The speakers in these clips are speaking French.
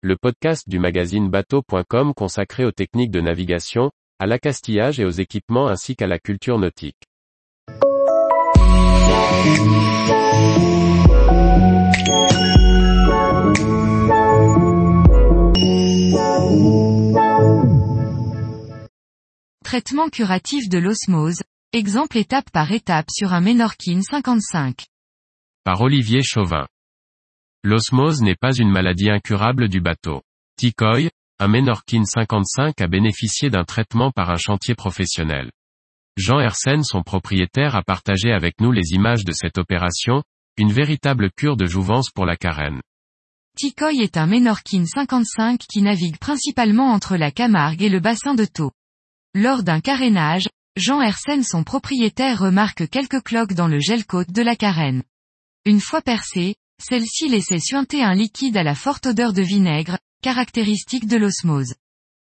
le podcast du magazine bateau.com consacré aux techniques de navigation, à l'accastillage et aux équipements ainsi qu'à la culture nautique. Traitement curatif de l'osmose, exemple étape par étape sur un Menorkin 55. Par Olivier Chauvin. L'osmose n'est pas une maladie incurable du bateau. Tikoi, un Menorkin 55 a bénéficié d'un traitement par un chantier professionnel. Jean Hersen, son propriétaire, a partagé avec nous les images de cette opération, une véritable cure de jouvence pour la carène. Tikoi est un Menorkin 55 qui navigue principalement entre la Camargue et le bassin de Thau. Lors d'un carénage, Jean Hersen son propriétaire remarque quelques cloques dans le gel-côte de la carène. Une fois percée, celle-ci laissait suinter un liquide à la forte odeur de vinaigre, caractéristique de l'osmose.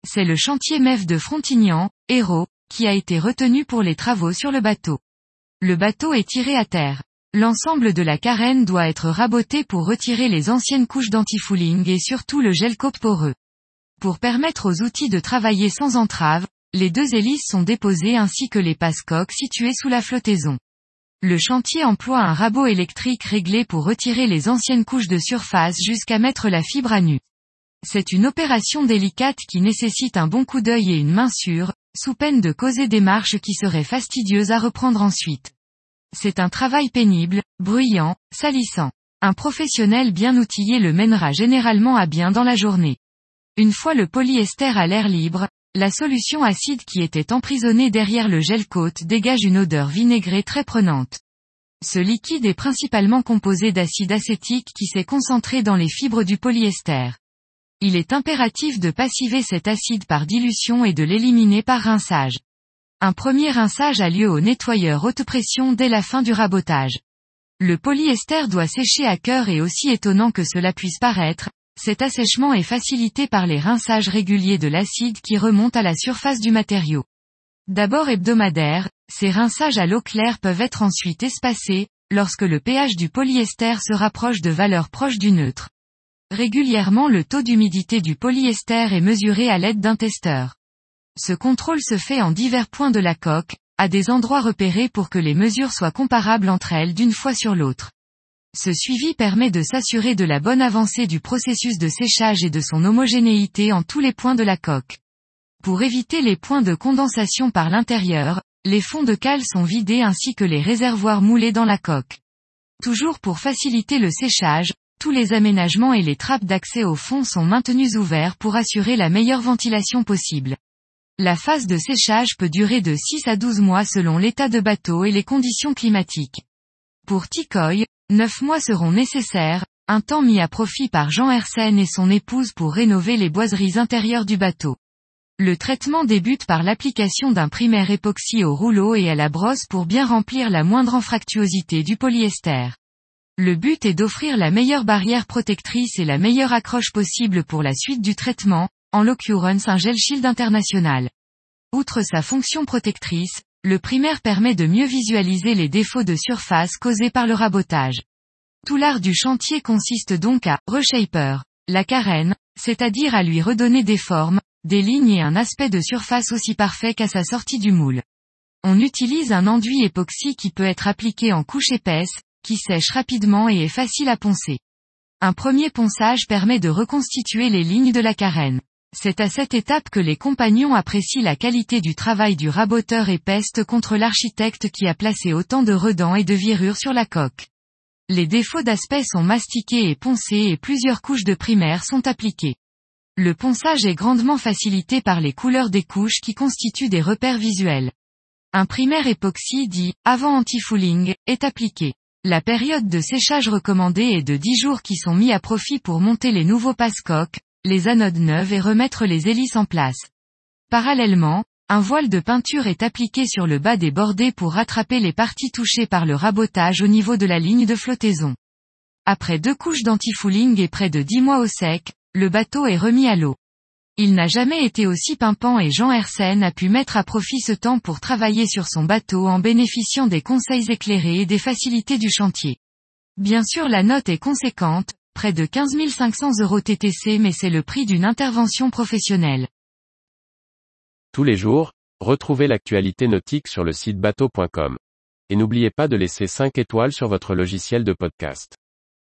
C'est le chantier MEF de Frontignan, Hérault, qui a été retenu pour les travaux sur le bateau. Le bateau est tiré à terre. L'ensemble de la carène doit être raboté pour retirer les anciennes couches d'antifouling et surtout le gel-côte poreux. Pour permettre aux outils de travailler sans entrave, les deux hélices sont déposées ainsi que les passe-coques situées sous la flottaison. Le chantier emploie un rabot électrique réglé pour retirer les anciennes couches de surface jusqu'à mettre la fibre à nu. C'est une opération délicate qui nécessite un bon coup d'œil et une main sûre, sous peine de causer des marches qui seraient fastidieuses à reprendre ensuite. C'est un travail pénible, bruyant, salissant. Un professionnel bien outillé le mènera généralement à bien dans la journée. Une fois le polyester à l'air libre, la solution acide qui était emprisonnée derrière le gel-côte dégage une odeur vinaigrée très prenante. Ce liquide est principalement composé d'acide acétique qui s'est concentré dans les fibres du polyester. Il est impératif de passiver cet acide par dilution et de l'éliminer par rinçage. Un premier rinçage a lieu au nettoyeur haute pression dès la fin du rabotage. Le polyester doit sécher à cœur et aussi étonnant que cela puisse paraître, cet assèchement est facilité par les rinçages réguliers de l'acide qui remonte à la surface du matériau. D'abord hebdomadaires, ces rinçages à l'eau claire peuvent être ensuite espacés, lorsque le pH du polyester se rapproche de valeurs proches du neutre. Régulièrement le taux d'humidité du polyester est mesuré à l'aide d'un testeur. Ce contrôle se fait en divers points de la coque, à des endroits repérés pour que les mesures soient comparables entre elles d'une fois sur l'autre. Ce suivi permet de s'assurer de la bonne avancée du processus de séchage et de son homogénéité en tous les points de la coque. Pour éviter les points de condensation par l'intérieur, les fonds de cale sont vidés ainsi que les réservoirs moulés dans la coque. Toujours pour faciliter le séchage, tous les aménagements et les trappes d'accès au fond sont maintenus ouverts pour assurer la meilleure ventilation possible. La phase de séchage peut durer de 6 à 12 mois selon l'état de bateau et les conditions climatiques. Pour Tikoi, Neuf mois seront nécessaires, un temps mis à profit par Jean Hersen et son épouse pour rénover les boiseries intérieures du bateau. Le traitement débute par l'application d'un primaire époxy au rouleau et à la brosse pour bien remplir la moindre anfractuosité du polyester. Le but est d'offrir la meilleure barrière protectrice et la meilleure accroche possible pour la suite du traitement, en l'occurrence un gel shield international. Outre sa fonction protectrice, le primaire permet de mieux visualiser les défauts de surface causés par le rabotage. Tout l'art du chantier consiste donc à reshaper la carène, c'est-à-dire à lui redonner des formes, des lignes et un aspect de surface aussi parfait qu'à sa sortie du moule. On utilise un enduit époxy qui peut être appliqué en couche épaisse, qui sèche rapidement et est facile à poncer. Un premier ponçage permet de reconstituer les lignes de la carène. C'est à cette étape que les compagnons apprécient la qualité du travail du raboteur et pestent contre l'architecte qui a placé autant de redans et de virures sur la coque. Les défauts d'aspect sont mastiqués et poncés et plusieurs couches de primaire sont appliquées. Le ponçage est grandement facilité par les couleurs des couches qui constituent des repères visuels. Un primaire époxy dit, avant anti-fouling, est appliqué. La période de séchage recommandée est de 10 jours qui sont mis à profit pour monter les nouveaux passe-coques, les anodes neuves et remettre les hélices en place. Parallèlement, un voile de peinture est appliqué sur le bas des bordées pour rattraper les parties touchées par le rabotage au niveau de la ligne de flottaison. Après deux couches d'antifouling et près de dix mois au sec, le bateau est remis à l'eau. Il n'a jamais été aussi pimpant et Jean Hersen a pu mettre à profit ce temps pour travailler sur son bateau en bénéficiant des conseils éclairés et des facilités du chantier. Bien sûr la note est conséquente, près de 15 500 euros TTC mais c'est le prix d'une intervention professionnelle. Tous les jours, retrouvez l'actualité nautique sur le site bateau.com. Et n'oubliez pas de laisser 5 étoiles sur votre logiciel de podcast.